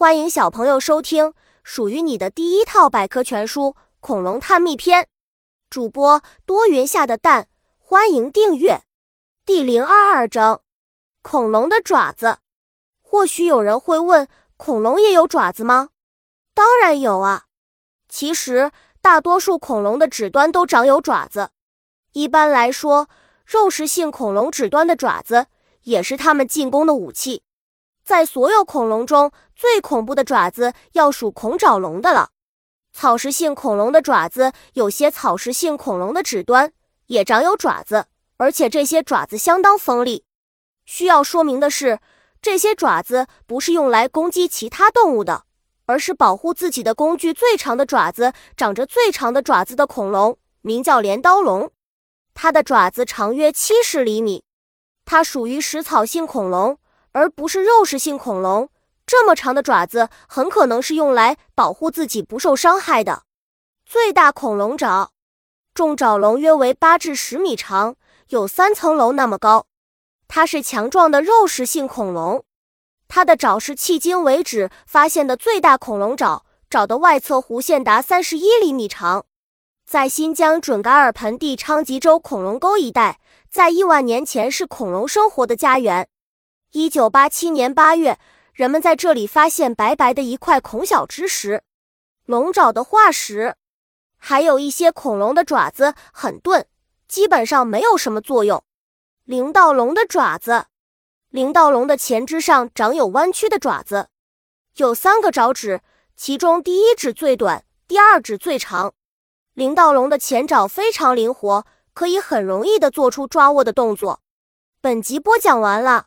欢迎小朋友收听属于你的第一套百科全书《恐龙探秘篇》，主播多云下的蛋，欢迎订阅。第零二二章：恐龙的爪子。或许有人会问，恐龙也有爪子吗？当然有啊。其实，大多数恐龙的指端都长有爪子。一般来说，肉食性恐龙指端的爪子也是它们进攻的武器。在所有恐龙中最恐怖的爪子要数恐爪龙的了。草食性恐龙的爪子，有些草食性恐龙的指端也长有爪子，而且这些爪子相当锋利。需要说明的是，这些爪子不是用来攻击其他动物的，而是保护自己的工具。最长的爪子，长着最长的爪子的恐龙名叫镰刀龙，它的爪子长约七十厘米。它属于食草性恐龙。而不是肉食性恐龙，这么长的爪子很可能是用来保护自己不受伤害的。最大恐龙爪，重爪龙约为八至十米长，有三层楼那么高。它是强壮的肉食性恐龙，它的爪是迄今为止发现的最大恐龙爪，爪的外侧弧线达三十一厘米长。在新疆准噶尔盆地昌吉州恐龙沟一带，在亿万年前是恐龙生活的家园。一九八七年八月，人们在这里发现白白的一块恐小之石，龙爪的化石，还有一些恐龙的爪子很钝，基本上没有什么作用。灵盗龙的爪子，灵盗龙的前肢上长有弯曲的爪子，有三个爪趾，其中第一趾最短，第二趾最长。灵盗龙的前爪非常灵活，可以很容易的做出抓握的动作。本集播讲完了。